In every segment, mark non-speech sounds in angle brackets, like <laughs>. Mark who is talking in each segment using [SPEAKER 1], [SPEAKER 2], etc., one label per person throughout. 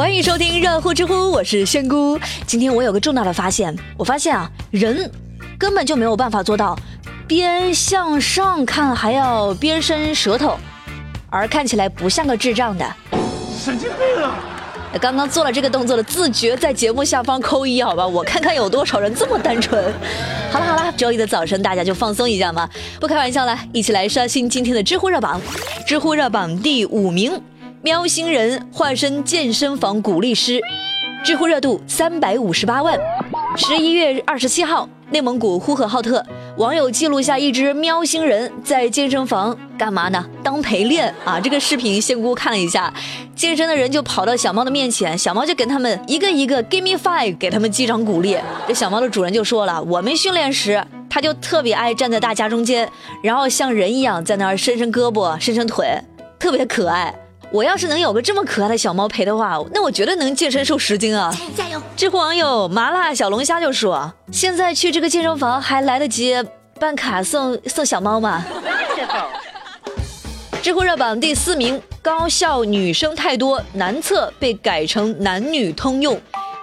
[SPEAKER 1] 欢迎收听热乎知乎，我是仙姑。今天我有个重大的发现，我发现啊，人根本就没有办法做到边向上看还要边伸舌头，而看起来不像个智障的。神经病啊！刚刚做了这个动作的，自觉在节目下方扣一，好吧？我看看有多少人这么单纯。好了好了，周一的早晨大家就放松一下嘛，不开玩笑了，一起来刷新今天的知乎热榜。知乎热榜第五名。喵星人化身健身房鼓励师，知乎热度三百五十八万。十一月二十七号，内蒙古呼和浩特网友记录下一只喵星人在健身房干嘛呢？当陪练啊！这个视频仙姑看了一下，健身的人就跑到小猫的面前，小猫就跟他们一个一个 give me five，给他们击掌鼓励。这小猫的主人就说了，我们训练时，他就特别爱站在大家中间，然后像人一样在那儿伸伸胳膊、伸伸腿，特别可爱。我要是能有个这么可爱的小猫陪的话，那我绝对能健身瘦十斤啊！加油！知乎网友麻辣小龙虾就说：“现在去这个健身房还来得及办卡送送小猫吗？” <laughs> 知乎热榜第四名，高校女生太多，男厕被改成男女通用。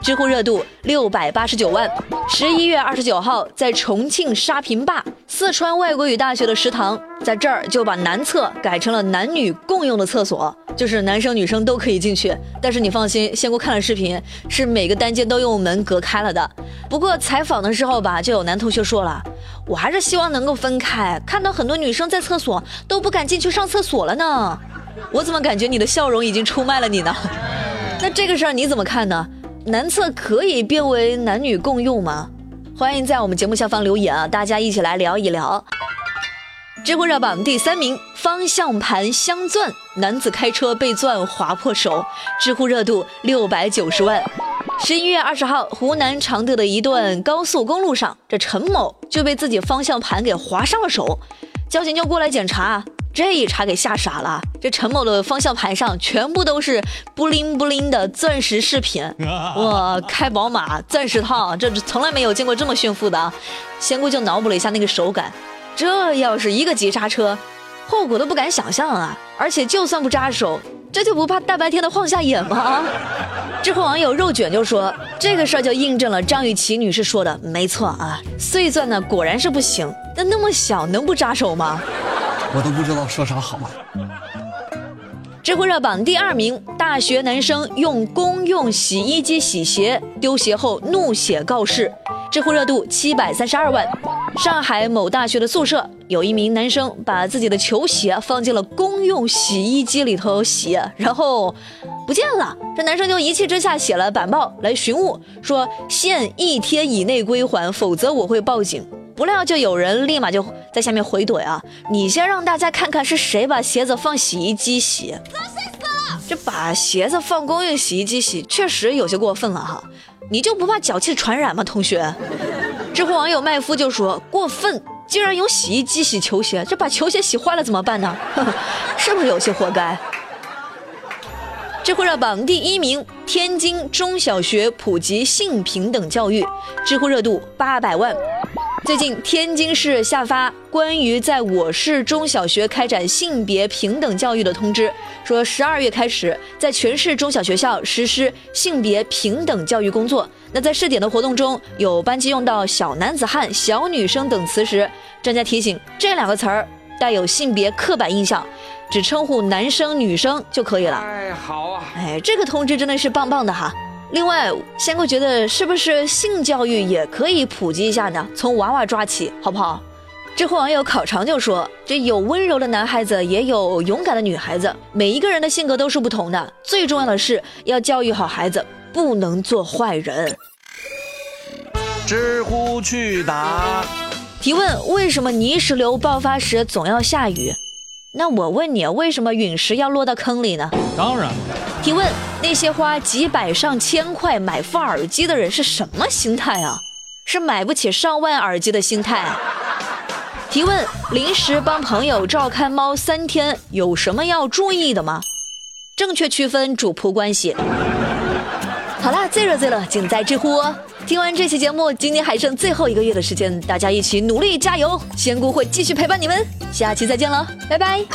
[SPEAKER 1] 知乎热度六百八十九万。十一月二十九号，在重庆沙坪坝，四川外国语大学的食堂，在这儿就把男厕改成了男女共用的厕所，就是男生女生都可以进去。但是你放心，仙姑看了视频，是每个单间都用门隔开了的。不过采访的时候吧，就有男同学说了，我还是希望能够分开。看到很多女生在厕所都不敢进去上厕所了呢。我怎么感觉你的笑容已经出卖了你呢？<laughs> 那这个事儿你怎么看呢？男厕可以变为男女共用吗？欢迎在我们节目下方留言啊，大家一起来聊一聊。知乎热榜第三名，方向盘镶钻，男子开车被钻划破手，知乎热度六百九十万。十一月二十号，湖南常德的一段高速公路上，这陈某就被自己方向盘给划伤了手，交警就过来检查。这一查给吓傻了，这陈某的方向盘上全部都是布灵布灵的钻石饰品，<laughs> 哇，开宝马钻石套，这从来没有见过这么炫富的。仙姑就脑补了一下那个手感，这要是一个急刹车，后果都不敢想象啊！而且就算不扎手，这就不怕大白天的晃下眼吗？<laughs> 知乎网友肉卷就说，这个事儿就印证了张雨绮女士说的，没错啊，碎钻呢果然是不行，那那么小能不扎手吗？
[SPEAKER 2] 我都不知道说啥好了。
[SPEAKER 1] 知乎热榜第二名，大学男生用公用洗衣机洗鞋，丢鞋后怒写告示，知乎热度七百三十二万。上海某大学的宿舍，有一名男生把自己的球鞋放进了公用洗衣机里头洗，然后不见了。这男生就一气之下写了板报来寻物，说限一天以内归还，否则我会报警。不料就有人立马就在下面回怼啊！你先让大家看看是谁把鞋子放洗衣机洗，这把鞋子放公用洗衣机洗，确实有些过分了哈！你就不怕脚气传染吗，同学？知乎网友麦夫就说过分，竟然用洗衣机洗球鞋，这把球鞋洗坏了怎么办呢？<laughs> 是不是有些活该？知乎热榜第一名，天津中小学普及性平等教育，知乎热度八百万。最近，天津市下发关于在我市中小学开展性别平等教育的通知，说十二月开始，在全市中小学校实施性别平等教育工作。那在试点的活动中，有班级用到“小男子汉”“小女生”等词时，专家提醒，这两个词儿带有性别刻板印象，只称呼男生女生就可以了。哎，好啊，哎，这个通知真的是棒棒的哈。另外，仙姑觉得是不是性教育也可以普及一下呢？从娃娃抓起，好不好？知乎网友烤肠就说：“这有温柔的男孩子，也有勇敢的女孩子，每一个人的性格都是不同的。最重要的是要教育好孩子，不能做坏人。”
[SPEAKER 2] 知乎去答
[SPEAKER 1] 提问：为什么泥石流爆发时总要下雨？那我问你，为什么陨石要落到坑里呢？
[SPEAKER 2] 当然。
[SPEAKER 1] 提问：那些花几百上千块买副耳机的人是什么心态啊？是买不起上万耳机的心态。提问：临时帮朋友照看猫三天，有什么要注意的吗？正确区分主仆关系。好啦，最热最乐尽在知乎。听完这期节目，今年还剩最后一个月的时间，大家一起努力加油！仙姑会继续陪伴你们，下期再见了，拜拜。